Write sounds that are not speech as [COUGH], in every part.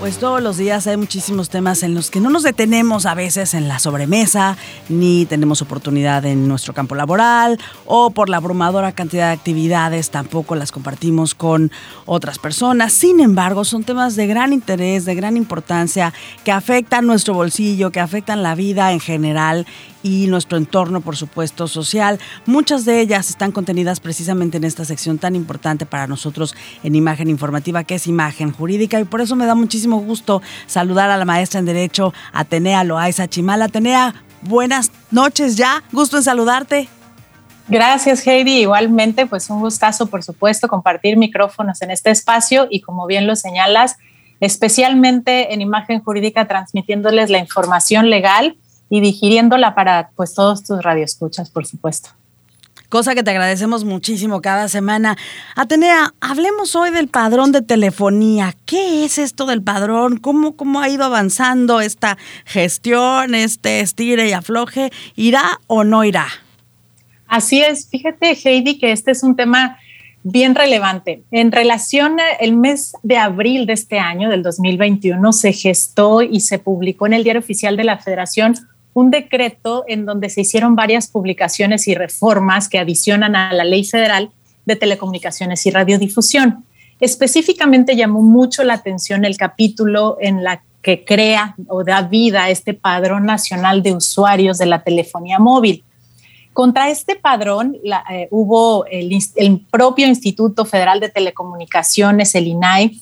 pues todos los días hay muchísimos temas en los que no nos detenemos a veces en la sobremesa, ni tenemos oportunidad en nuestro campo laboral, o por la abrumadora cantidad de actividades tampoco las compartimos con otras personas. Sin embargo, son temas de gran interés, de gran importancia, que afectan nuestro bolsillo, que afectan la vida en general y nuestro entorno, por supuesto, social. Muchas de ellas están contenidas precisamente en esta sección tan importante para nosotros en imagen informativa, que es imagen jurídica. Y por eso me da muchísimo gusto saludar a la maestra en Derecho, Atenea Loaiza Chimal. Atenea, buenas noches ya. Gusto en saludarte. Gracias, Heidi. Igualmente, pues un gustazo, por supuesto, compartir micrófonos en este espacio y como bien lo señalas, especialmente en imagen jurídica, transmitiéndoles la información legal y digiriéndola para pues todos tus radioescuchas, por supuesto. Cosa que te agradecemos muchísimo cada semana. Atenea, hablemos hoy del padrón de telefonía. ¿Qué es esto del padrón? ¿Cómo, cómo ha ido avanzando esta gestión, este estire y afloje? ¿Irá o no irá? Así es. Fíjate, Heidi, que este es un tema bien relevante. En relación al mes de abril de este año, del 2021, se gestó y se publicó en el Diario Oficial de la Federación un decreto en donde se hicieron varias publicaciones y reformas que adicionan a la Ley Federal de Telecomunicaciones y Radiodifusión. Específicamente llamó mucho la atención el capítulo en la que crea o da vida a este padrón nacional de usuarios de la telefonía móvil. Contra este padrón eh, hubo el, el, propio Instituto Federal de Telecomunicaciones, el INAI,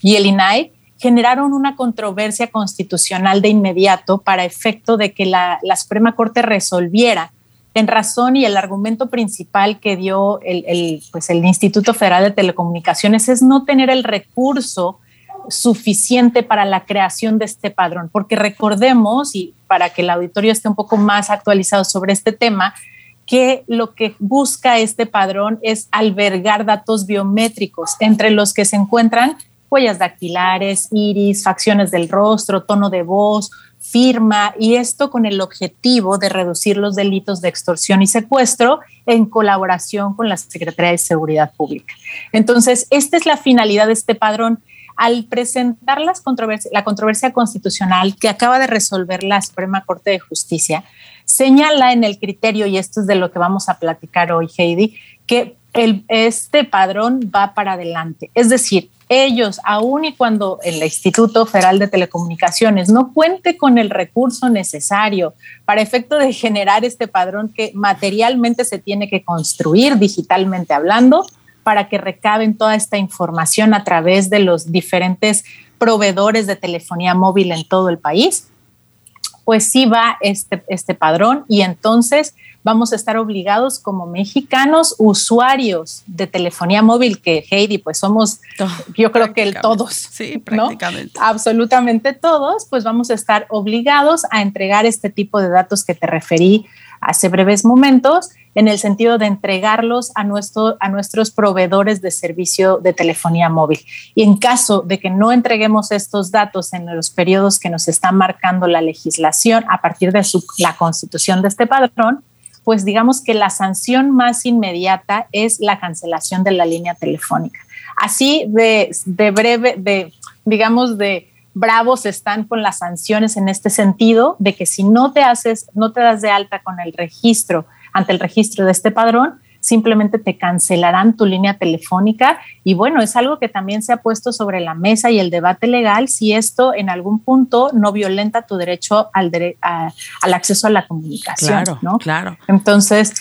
y el INAI generaron una controversia constitucional de inmediato para efecto de que la, Suprema Corte resolviera en razón y el argumento principal que dio el, pues el Instituto Federal de Telecomunicaciones es no tener el recurso suficiente para la creación de este padrón, porque recordemos, y para que el auditorio esté un poco más actualizado sobre este tema, que lo que busca este padrón es albergar datos biométricos, entre los que se encuentran huellas dactilares, iris, facciones del rostro, tono de voz, firma, y esto con el objetivo de reducir los delitos de extorsión y secuestro en colaboración con la Secretaría de Seguridad Pública. Entonces, esta es la finalidad de este padrón. Al presentar las la controversia constitucional que acaba de resolver la Suprema Corte de Justicia, señala en el criterio, y esto es de lo que vamos a platicar hoy, Heidi, que este padrón va para adelante. Es decir, ellos, aun y cuando el Instituto Federal de Telecomunicaciones no cuente con el recurso necesario para efecto de generar este padrón que materialmente se tiene que construir digitalmente hablando, para que recaben toda esta información a través de los diferentes proveedores de telefonía móvil en todo el país, pues sí va este, este padrón y entonces vamos a estar obligados como mexicanos usuarios de telefonía móvil, que Heidi, pues somos, yo creo que el todos. Sí, prácticamente. Absolutamente todos, pues vamos a estar obligados a entregar este tipo de datos que te referí hace breves momentos, en el sentido de entregarlos a, nuestro, a nuestros proveedores de servicio de telefonía móvil. Y en caso de que no entreguemos estos datos en los periodos que nos está marcando la legislación a partir de la constitución de este padrón, pues digamos que la sanción más inmediata es la cancelación de la línea telefónica. Así de, breve, de, digamos, de bravos están con las sanciones en este sentido, de que si no te haces, no te das de alta con el registro, ante el registro de este padrón, simplemente te cancelarán tu línea telefónica y bueno, es algo que también se ha puesto sobre la mesa y el debate legal si esto en algún punto no violenta tu derecho al, al acceso a la comunicación. Claro, ¿no? claro. Entonces,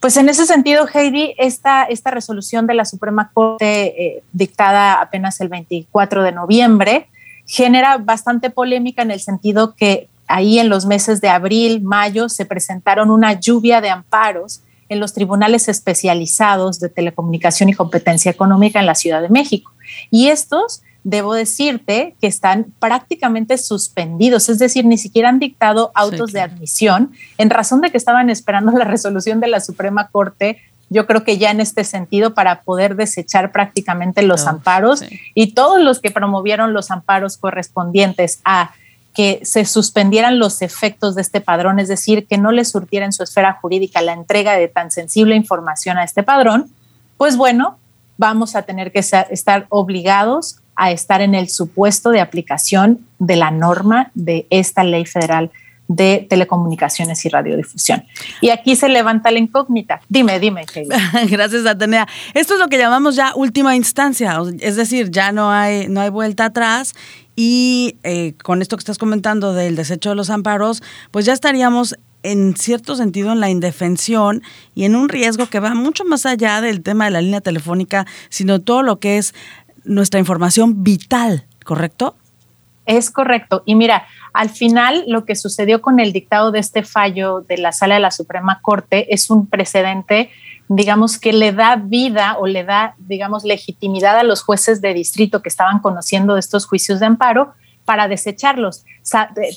pues en ese sentido, Heidi, esta, esta resolución de la Suprema Corte eh, dictada apenas el 24 de noviembre genera bastante polémica en el sentido que ahí en los meses de abril, mayo, se presentaron una lluvia de amparos en los tribunales especializados de telecomunicación y competencia económica en la Ciudad de México. Y estos debo decirte que están prácticamente suspendidos, es decir, ni siquiera han dictado autos de admisión en razón de que estaban esperando la resolución de la Suprema Corte. Yo creo que ya en este sentido para poder desechar prácticamente los amparos y todos los que promovieron los amparos correspondientes a que se suspendieran los efectos de este padrón, es decir, que no le surtiera en su esfera jurídica la entrega de tan sensible información a este padrón, pues bueno, vamos a tener que estar obligados a estar en el supuesto de aplicación de la norma de esta ley federal de telecomunicaciones y radiodifusión. Y aquí se levanta la incógnita. Dime, dime. [LAUGHS] Gracias, Atenea. Esto es lo que llamamos ya última instancia, es decir, ya no hay, no hay vuelta atrás y eh, con esto que estás comentando del desecho de los amparos, pues ya estaríamos en cierto sentido en la indefensión y en un riesgo que va mucho más allá del tema de la línea telefónica, sino todo lo que es nuestra información vital, ¿correcto? Es correcto. Y mira, al final lo que sucedió con el dictado de este fallo de la Sala de la Suprema Corte es un precedente, digamos, que le da vida o le da, digamos, legitimidad a los jueces de distrito que estaban conociendo estos juicios de amparo para desecharlos.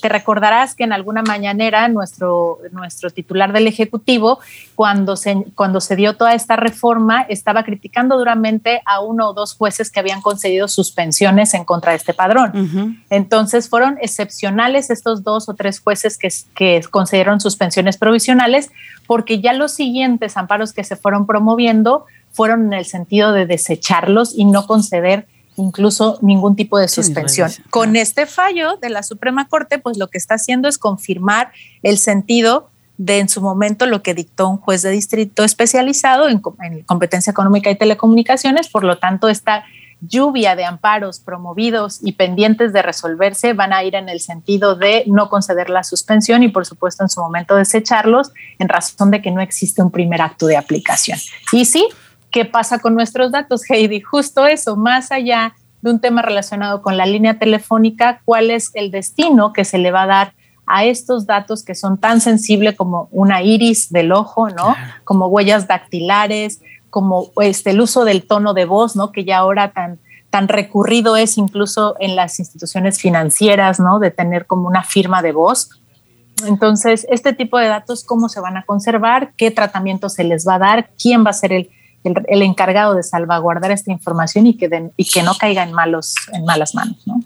te recordarás que en alguna mañanera nuestro, nuestro titular del Ejecutivo, cuando se, cuando se dio toda esta reforma, estaba criticando duramente a uno o dos jueces que habían concedido suspensiones en contra de este padrón. Entonces fueron excepcionales estos dos o tres jueces que, que concedieron suspensiones provisionales, porque ya los siguientes amparos que se fueron promoviendo fueron en el sentido de desecharlos y no conceder incluso ningún tipo de suspensión. Con este fallo de la Suprema Corte, pues lo que está haciendo es confirmar el sentido de en su momento lo que dictó un juez de distrito especializado en, competencia económica y telecomunicaciones, por lo tanto esta lluvia de amparos promovidos y pendientes de resolverse van a ir en el sentido de no conceder la suspensión y por supuesto en su momento desecharlos en razón de que no existe un primer acto de aplicación. Y sí, ¿Qué pasa con nuestros datos, Heidi? Justo eso, más allá de un tema relacionado con la línea telefónica, ¿cuál es el destino que se le va a dar a estos datos que son tan sensibles como una iris del ojo, ¿no? Como huellas dactilares, como este, el uso del tono de voz, ¿no? Que ya ahora tan, tan recurrido es incluso en las instituciones financieras, ¿no? De tener como una firma de voz. Entonces, este tipo de datos, ¿cómo se van a conservar? ¿Qué tratamiento se les va a dar? ¿Quién va a ser el, el, encargado de salvaguardar esta información y que, y que no caiga en, malos, en malas manos. ¿no?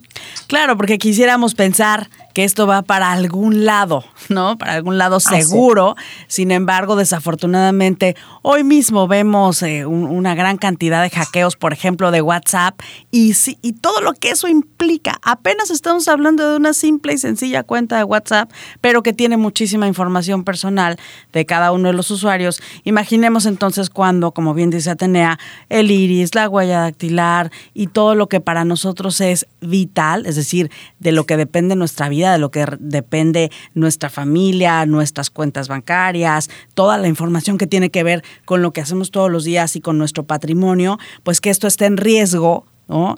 Claro, porque quisiéramos pensar que esto va para algún lado, ¿no? Para algún lado seguro. Sin embargo, desafortunadamente, hoy mismo vemos eh, una gran cantidad de hackeos, por ejemplo, de WhatsApp, y, y todo lo que eso implica. Apenas estamos hablando de una simple y sencilla cuenta de WhatsApp, pero que tiene muchísima información personal de cada uno de los usuarios. Imaginemos entonces cuando, como bien dice Atenea, el iris, la huella dactilar y todo lo que para nosotros es vital, es decir, de lo que depende nuestra vida de lo que depende nuestra familia, nuestras cuentas bancarias, toda la información que tiene que ver con lo que hacemos todos los días y con nuestro patrimonio, pues que esto esté en riesgo.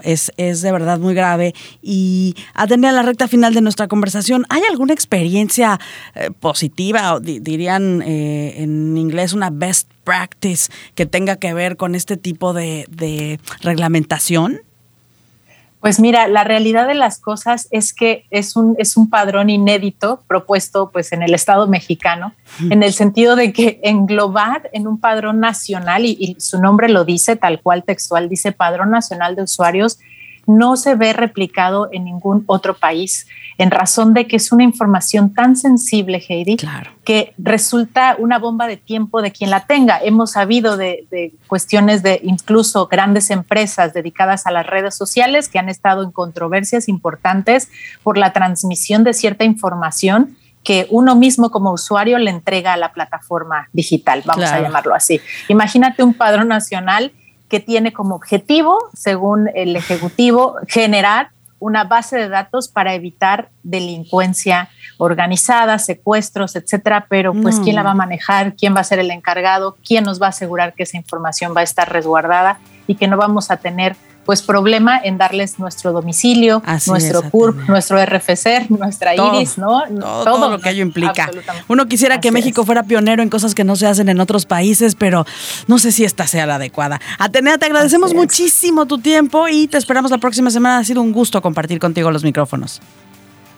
Es, es, de verdad muy grave. Y a tener la recta final de nuestra conversación, ¿hay alguna experiencia eh, positiva, o dirían eh, en inglés una best practice, que tenga que ver con este tipo de reglamentación? Pues mira, la realidad de las cosas es que es un, es un padrón inédito propuesto pues en el Estado mexicano, en el sentido de que englobar en un padrón nacional, y, y su nombre lo dice tal cual textual, dice Padrón Nacional de Usuarios, no se ve replicado en ningún otro país, en razón de que es una información tan sensible, Heidi, que resulta una bomba de tiempo de quien la tenga. Hemos sabido de, de, cuestiones de incluso grandes empresas dedicadas a las redes sociales que han estado en controversias importantes por la transmisión de cierta información que uno mismo como usuario le entrega a la plataforma digital, vamos a llamarlo así. Imagínate un padrón nacional que tiene como objetivo, según el Ejecutivo, generar una base de datos para evitar delincuencia organizada, secuestros, etcétera, pero pues quién la va a manejar, quién va a ser el encargado, quién nos va a asegurar que esa información va a estar resguardada y que no vamos a tener pues problema en darles nuestro domicilio, nuestro CURP, nuestro RFC, nuestra IRIS, ¿no? Todo, lo que ello implica. Uno quisiera que México fuera pionero en cosas que no se hacen en otros países, pero no sé si esta sea la adecuada. Atenea, te agradecemos muchísimo tu tiempo y te esperamos la próxima semana. Ha sido un gusto compartir contigo los micrófonos.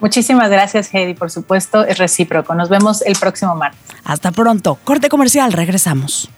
Muchísimas gracias, Heidi. Por supuesto, es recíproco. Nos vemos el próximo martes. Hasta pronto. Corte comercial, regresamos.